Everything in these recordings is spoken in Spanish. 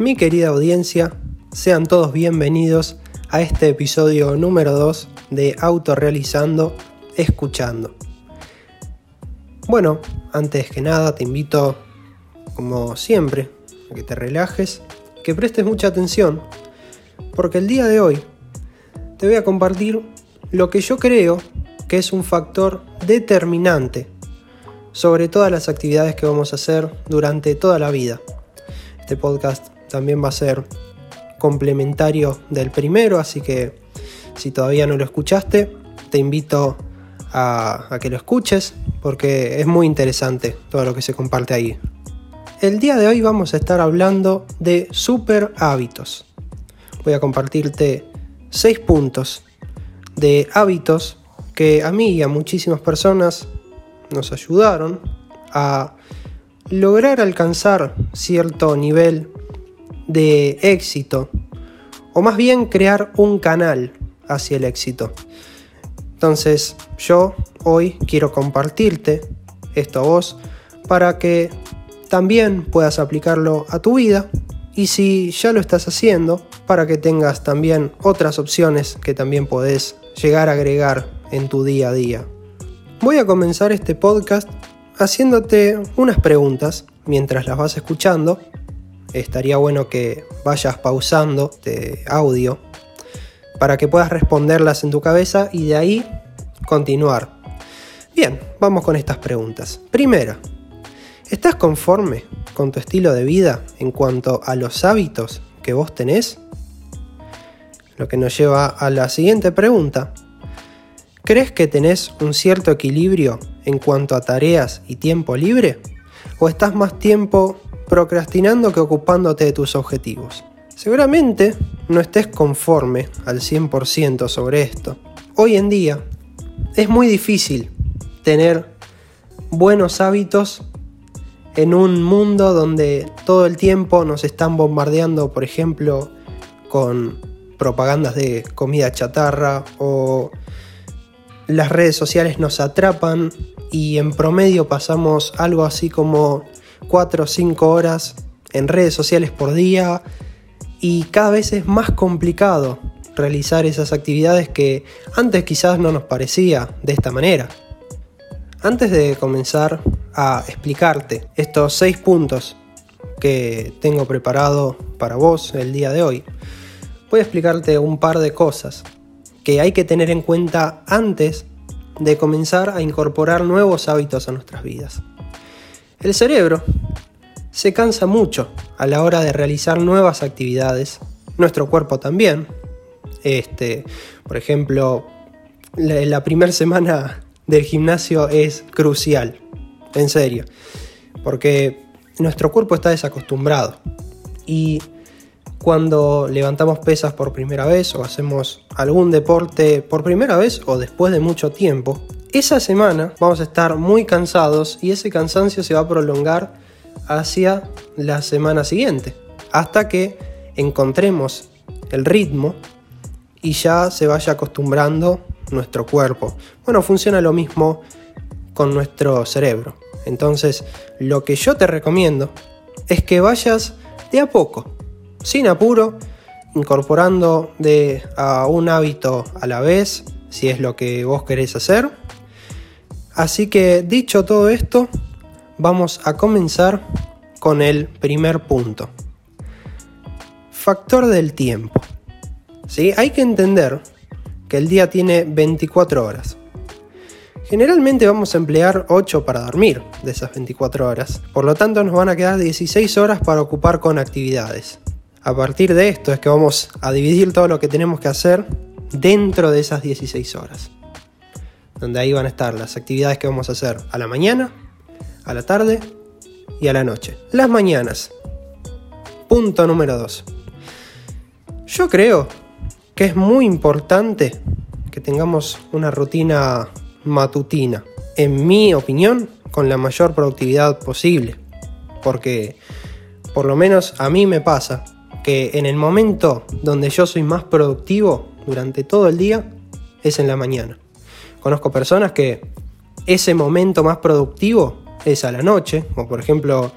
Mi querida audiencia, sean todos bienvenidos a este episodio número 2 de Autorealizando, Escuchando. Bueno, antes que nada te invito, como siempre, a que te relajes, que prestes mucha atención, porque el día de hoy te voy a compartir lo que yo creo que es un factor determinante sobre todas las actividades que vamos a hacer durante toda la vida. Este podcast también va a ser complementario del primero, así que si todavía no lo escuchaste, te invito a, que lo escuches porque es muy interesante todo lo que se comparte ahí. El día de hoy vamos a estar hablando de super hábitos. Voy a compartirte seis puntos de hábitos que a mí y a muchísimas personas nos ayudaron a lograr alcanzar cierto nivel de éxito, o más bien crear un canal hacia el éxito. Entonces yo hoy quiero compartirte esto a vos para que también puedas aplicarlo a tu vida y si ya lo estás haciendo, para que tengas también otras opciones que también podés llegar a agregar en tu día a día. Voy a comenzar este podcast haciéndote unas preguntas mientras las vas escuchando. Estaría bueno que vayas pausando este audio para que puedas responderlas en tu cabeza y de ahí continuar. Bien, vamos con estas preguntas. Primera, ¿estás conforme con tu estilo de vida en cuanto a los hábitos que vos tenés? Lo que nos lleva a la siguiente pregunta. ¿Crees que tenés un cierto equilibrio en cuanto a tareas y tiempo libre? ¿O estás más tiempo procrastinando que ocupándote de tus objetivos? Seguramente no estés conforme al 100% sobre esto. Hoy en día es muy difícil tener buenos hábitos en un mundo donde todo el tiempo nos están bombardeando, por ejemplo, con propagandas de comida chatarra o las redes sociales nos atrapan y en promedio pasamos algo así como 4 o 5 horas en redes sociales por día y cada vez es más complicado realizar esas actividades que antes quizás no nos parecía de esta manera. Antes de comenzar a explicarte estos 6 puntos que tengo preparado para vos el día de hoy, voy a explicarte un par de cosas que hay que tener en cuenta antes de comenzar a incorporar nuevos hábitos a nuestras vidas. El cerebro se cansa mucho a la hora de realizar nuevas actividades, nuestro cuerpo también. Este, por ejemplo, la, la primera semana del gimnasio es crucial, en serio, porque nuestro cuerpo está desacostumbrado y cuando levantamos pesas por primera vez o hacemos algún deporte por primera vez o después de mucho tiempo, esa semana vamos a estar muy cansados y ese cansancio se va a prolongar hacia la semana siguiente, hasta que encontremos el ritmo y ya se vaya acostumbrando nuestro cuerpo. Bueno, funciona lo mismo con nuestro cerebro. Entonces, lo que yo te recomiendo es que vayas de a poco, sin apuro, incorporando de a un hábito a la vez, si es lo que vos querés hacer. Así que dicho todo esto, vamos a comenzar con el primer punto. Factor del tiempo. ¿Sí? Hay que entender que el día tiene 24 horas. Generalmente vamos a emplear 8 para dormir de esas 24 horas, por lo tanto nos van a quedar 16 horas para ocupar con actividades. A partir de esto es que vamos a dividir todo lo que tenemos que hacer dentro de esas 16 horas. Donde ahí van a estar las actividades que vamos a hacer a la mañana, a la tarde y a la noche. Las mañanas. Punto número 2. Yo creo que es muy importante que tengamos una rutina matutina. En mi opinión, con la mayor productividad posible. Porque por lo menos a mí me pasa que en el momento donde yo soy más productivo durante todo el día es en la mañana. Conozco personas que ese momento más productivo es a la noche, o por ejemplo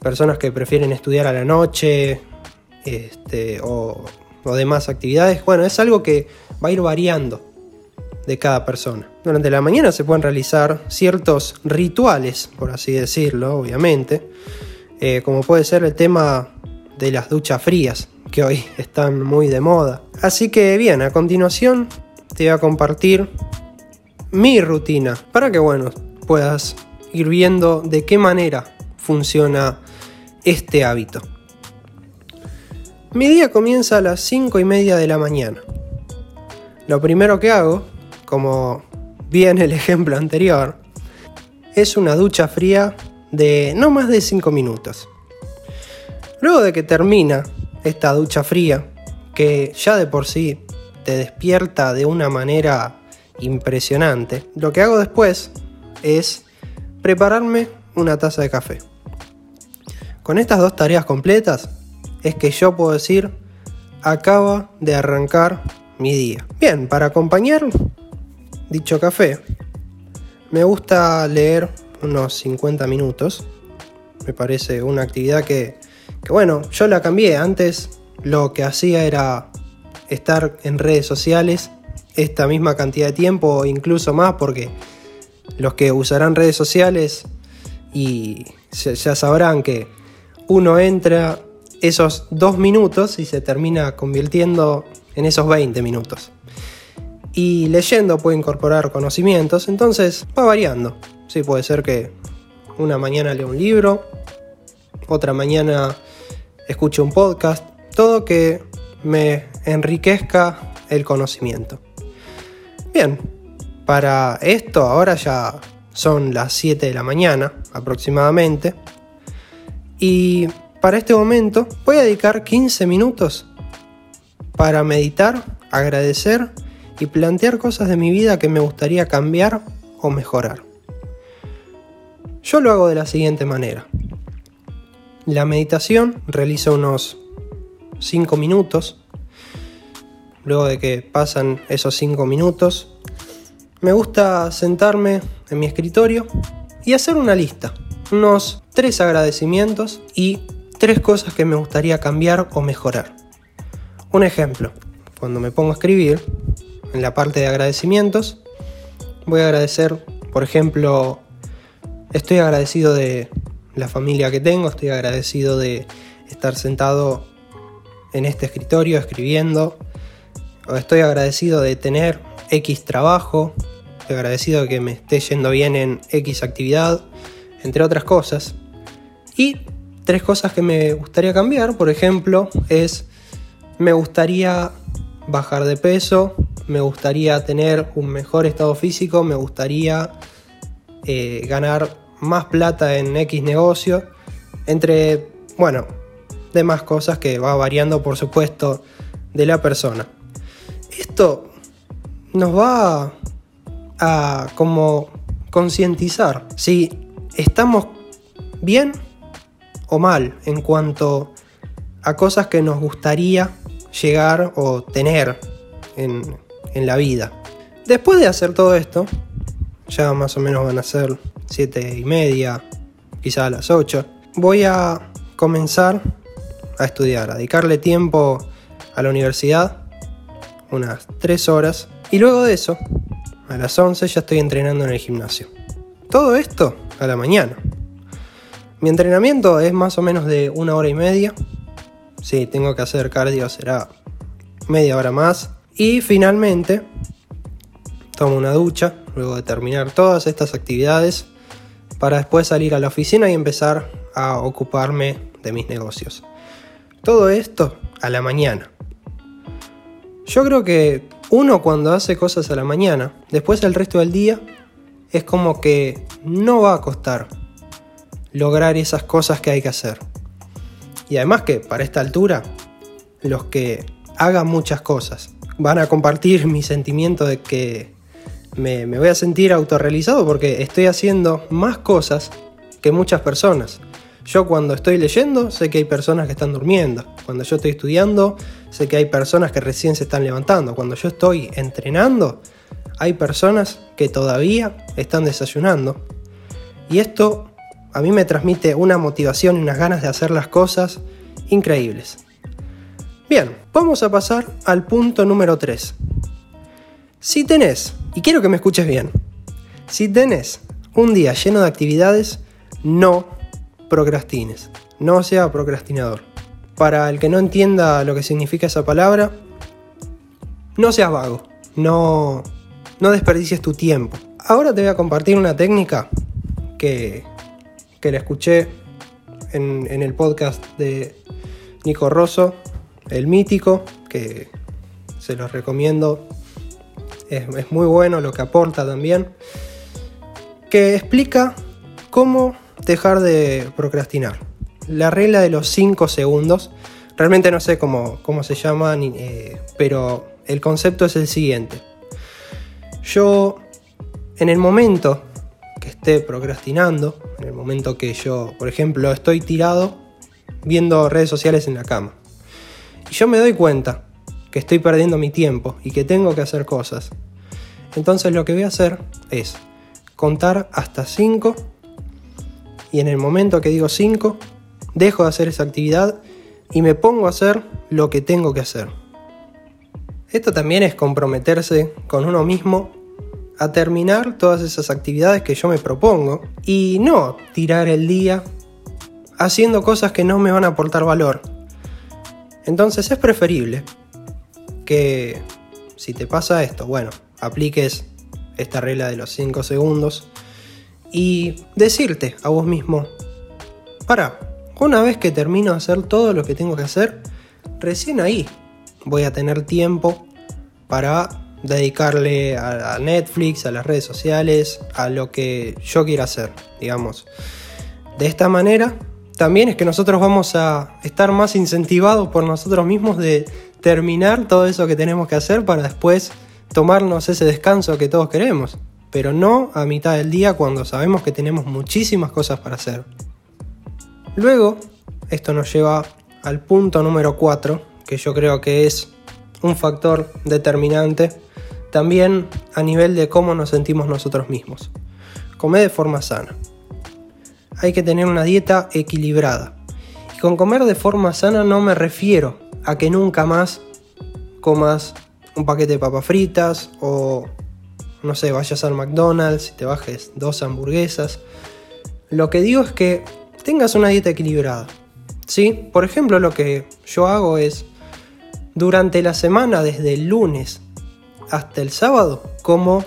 personas que prefieren estudiar a la noche este, o, o demás actividades. Bueno, es algo que va a ir variando de cada persona. Durante la mañana se pueden realizar ciertos rituales, por así decirlo, obviamente, eh, como puede ser el tema de las duchas frías, que hoy están muy de moda. Así que bien, a continuación te voy a compartir mi rutina para que, bueno, puedas ir viendo de qué manera funciona este hábito. Mi día comienza a las 5 y media de la mañana. Lo primero que hago como bien el ejemplo anterior, es una ducha fría de no más de 5 minutos. Luego de que termina esta ducha fría, que ya de por sí te despierta de una manera impresionante, lo que hago después es prepararme una taza de café. Con estas dos tareas completas es que yo puedo decir acaba de arrancar mi día. Bien, para acompañar dicho café, me gusta leer unos 50 minutos. Me parece una actividad que, que, bueno, yo la cambié. Antes lo que hacía era estar en redes sociales esta misma cantidad de tiempo o incluso más porque los que usarán redes sociales y ya sabrán que uno entra esos dos minutos y se termina convirtiendo en esos 20 minutos y leyendo puede incorporar conocimientos, entonces va variando. Sí, puede ser que una mañana lea un libro, otra mañana escuche un podcast, todo que me enriquezca el conocimiento. Bien, para esto ahora ya son las 7 de la mañana aproximadamente y para este momento voy a dedicar 15 minutos para meditar, agradecer y plantear cosas de mi vida que me gustaría cambiar o mejorar. Yo lo hago de la siguiente manera. La meditación realiza unos 5 minutos. Luego de que pasan esos 5 minutos, me gusta sentarme en mi escritorio y hacer una lista. Unos 3 agradecimientos y 3 cosas que me gustaría cambiar o mejorar. Un ejemplo, cuando me pongo a escribir, en la parte de agradecimientos. Voy a agradecer, por ejemplo, estoy agradecido de la familia que tengo, estoy agradecido de estar sentado en este escritorio escribiendo, estoy agradecido de tener X trabajo, estoy agradecido de que me esté yendo bien en X actividad, entre otras cosas. Y tres cosas que me gustaría cambiar, por ejemplo, es me gustaría bajar de peso, me gustaría tener un mejor estado físico, me gustaría eh, ganar más plata en X negocio, entre, bueno, demás cosas que va variando por supuesto de la persona. Esto nos va a como concientizar si estamos bien o mal en cuanto a cosas que nos gustaría llegar o tener en, en la vida. Después de hacer todo esto, ya más o menos van a ser 7 y media, quizá a las 8, voy a comenzar a estudiar, a dedicarle tiempo a la universidad, unas 3 horas, y luego de eso, a las 11 ya estoy entrenando en el gimnasio. Todo esto a la mañana. Mi entrenamiento es más o menos de una hora y media. Si tengo que hacer cardio será media hora más. Y finalmente, tomo una ducha luego de terminar todas estas actividades para después salir a la oficina y empezar a ocuparme de mis negocios. Todo esto a la mañana. Yo creo que uno cuando hace cosas a la mañana, después el resto del día, es como que no va a costar lograr esas cosas que hay que hacer. Y además que para esta altura, los que hagan muchas cosas van a compartir mi sentimiento de que me, voy a sentir autorrealizado porque estoy haciendo más cosas que muchas personas. Yo cuando estoy leyendo sé que hay personas que están durmiendo. Cuando yo estoy estudiando sé que hay personas que recién se están levantando. Cuando yo estoy entrenando hay personas que todavía están desayunando. Y esto a mí me transmite una motivación y unas ganas de hacer las cosas increíbles. Bien, vamos a pasar al punto número 3. Si tenés, y quiero que me escuches bien, si tenés un día lleno de actividades, no procrastines, no sea procrastinador. Para el que no entienda lo que significa esa palabra, no seas vago, no, no desperdicies tu tiempo. Ahora te voy a compartir una técnica que, que la escuché en, en el podcast de Nico Rosso, el mítico, que se los recomiendo. Es, es, muy bueno lo que aporta también. Que explica cómo dejar de procrastinar. La regla de los 5 segundos. Realmente no sé cómo, cómo se llama, eh, pero el concepto es el siguiente. Yo, en el momento que esté procrastinando, en el momento que yo, por ejemplo, estoy tirado viendo redes sociales en la cama, y yo me doy cuenta que estoy perdiendo mi tiempo y que tengo que hacer cosas, entonces lo que voy a hacer es contar hasta 5 y en el momento que digo 5, dejo de hacer esa actividad y me pongo a hacer lo que tengo que hacer. Esto también es comprometerse con uno mismo a terminar todas esas actividades que yo me propongo y no tirar el día haciendo cosas que no me van a aportar valor. Entonces es preferible que si te pasa esto, bueno, apliques esta regla de los 5 segundos y decirte a vos mismo, para, una vez que termino de hacer todo lo que tengo que hacer, recién ahí voy a tener tiempo para dedicarle a, Netflix, a las redes sociales, a lo que yo quiera hacer, digamos. De esta manera, también es que nosotros vamos a estar más incentivados por nosotros mismos de terminar todo eso que tenemos que hacer para después tomarnos ese descanso que todos queremos, pero no a mitad del día cuando sabemos que tenemos muchísimas cosas para hacer. Luego, esto nos lleva al punto número 4, que yo creo que es un factor determinante también a nivel de cómo nos sentimos nosotros mismos. Comer de forma sana. Hay que tener una dieta equilibrada. Y con comer de forma sana no me refiero a que nunca más comas un paquete de papas fritas o no sé, vayas al McDonald's y te bajes dos hamburguesas. Lo que digo es que tengas una dieta equilibrada. ¿Sí? Por ejemplo, lo que yo hago es durante la semana, desde el lunes hasta el sábado, como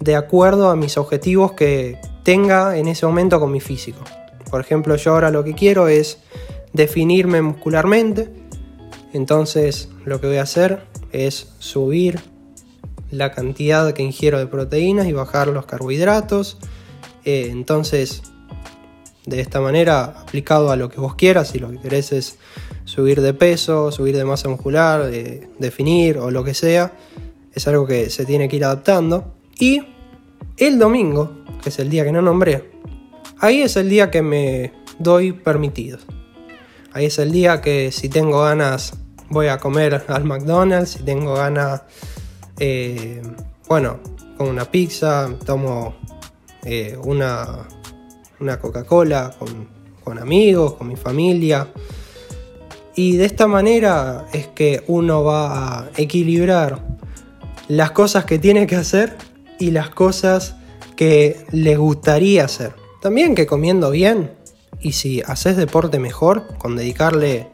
de acuerdo a mis objetivos que tenga en ese momento con mi físico. Por ejemplo, yo ahora lo que quiero es definirme muscularmente. Entonces lo que voy a hacer es subir la cantidad que ingiero de proteínas y bajar los carbohidratos. Eh, entonces, de esta manera, aplicado a lo que vos quieras, si lo que querés es subir de peso, subir de masa muscular, definir o lo que sea. Es algo que se tiene que ir adaptando. Y el domingo, que es el día que no nombré, ahí es el día que me doy permitido. Ahí es el día que si tengo ganas voy a comer al McDonald's, si tengo ganas, eh, bueno, con una pizza, tomo eh, una, una Coca-Cola con, con amigos, con mi familia. Y de esta manera es que uno va a equilibrar las cosas que tiene que hacer y las cosas que le gustaría hacer. También que comiendo bien y si haces deporte mejor, con dedicarle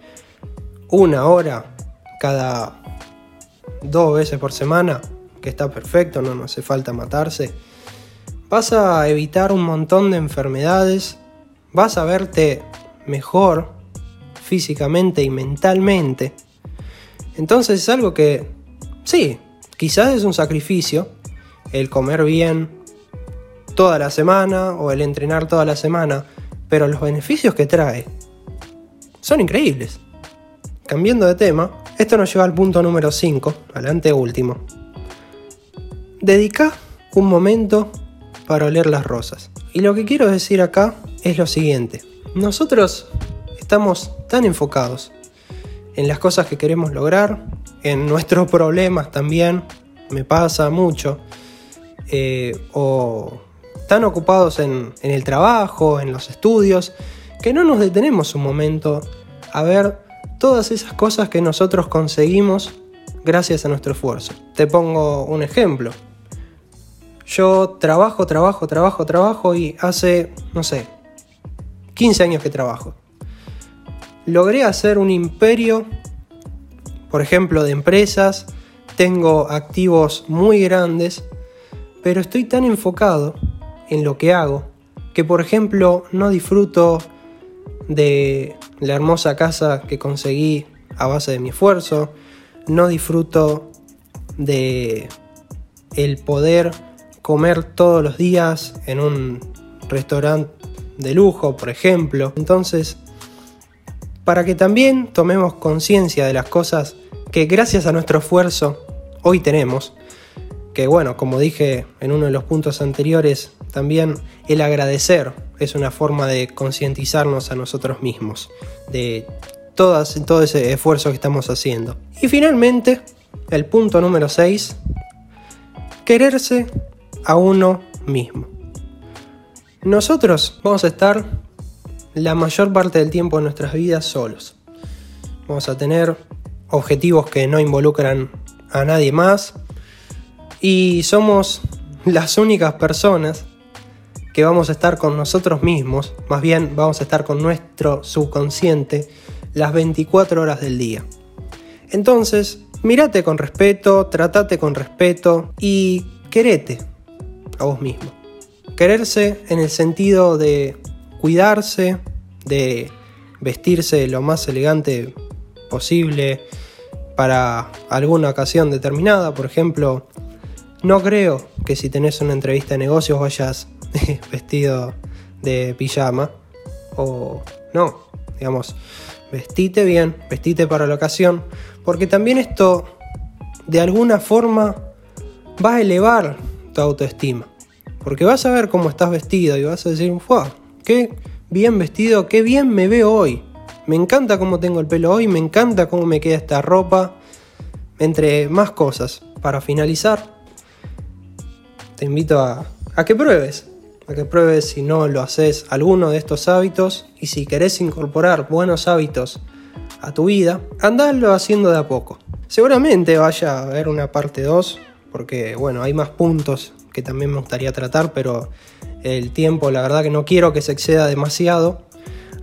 una hora cada dos veces por semana, que está perfecto, no, no hace falta matarse, vas a evitar un montón de enfermedades, vas a verte mejor físicamente y mentalmente. Entonces es algo que, sí, quizás es un sacrificio el comer bien toda la semana o el entrenar toda la semana, pero los beneficios que trae son increíbles. Cambiando de tema, esto nos lleva al punto número 5, al último Dedica un momento para oler las rosas. Y lo que quiero decir acá es lo siguiente. Nosotros estamos tan enfocados en las cosas que queremos lograr, en nuestros problemas también, me pasa mucho, eh, o tan ocupados en, el trabajo, en los estudios, que no nos detenemos un momento a ver todas esas cosas que nosotros conseguimos gracias a nuestro esfuerzo. Te pongo un ejemplo. Yo trabajo, trabajo, trabajo, trabajo y hace, no sé, 15 años que trabajo. Logré hacer un imperio, por ejemplo, de empresas, tengo activos muy grandes, pero estoy tan enfocado en lo que hago que, por ejemplo, no disfruto de la hermosa casa que conseguí a base de mi esfuerzo, no disfruto de el poder comer todos los días en un restaurante de lujo, por ejemplo. Entonces, para que también tomemos conciencia de las cosas que gracias a nuestro esfuerzo hoy tenemos, que bueno, como dije en uno de los puntos anteriores, también el agradecer es una forma de concientizarnos a nosotros mismos, de todas, todo ese esfuerzo que estamos haciendo. Y finalmente, el punto número 6, quererse a uno mismo. Nosotros vamos a estar la mayor parte del tiempo en nuestras vidas solos. Vamos a tener objetivos que no involucran a nadie más y somos las únicas personas que vamos a estar con nosotros mismos, más bien vamos a estar con nuestro subconsciente las 24 horas del día. Entonces, mírate con respeto, tratate con respeto y querete a vos mismo. Quererse en el sentido de cuidarse, de vestirse lo más elegante posible para alguna ocasión determinada. Por ejemplo, no creo que si tenés una entrevista de negocios vayas vestido de pijama. O no, digamos, vestite bien, vestite para la ocasión. Porque también esto de alguna forma va a elevar tu autoestima. Porque vas a ver cómo estás vestido y vas a decir, ¡Wow! ¡Qué bien vestido! ¡Qué bien me veo hoy! Me encanta cómo tengo el pelo hoy, me encanta cómo me queda esta ropa. Entre más cosas. Para finalizar, te invito a, que pruebes a que pruebes si no lo haces alguno de estos hábitos y si querés incorporar buenos hábitos a tu vida, andalo haciendo de a poco. Seguramente vaya a haber una parte 2 porque bueno, hay más puntos que también me gustaría tratar, pero el tiempo la verdad que no quiero que se exceda demasiado,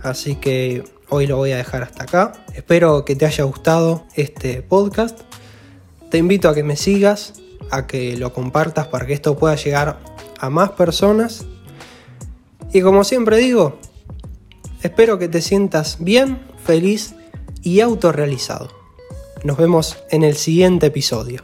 así que hoy lo voy a dejar hasta acá. Espero que te haya gustado este podcast. Te invito a que me sigas, a que lo compartas para que esto pueda llegar a más personas y como siempre digo, espero que te sientas bien, feliz y autorrealizado. Nos vemos en el siguiente episodio.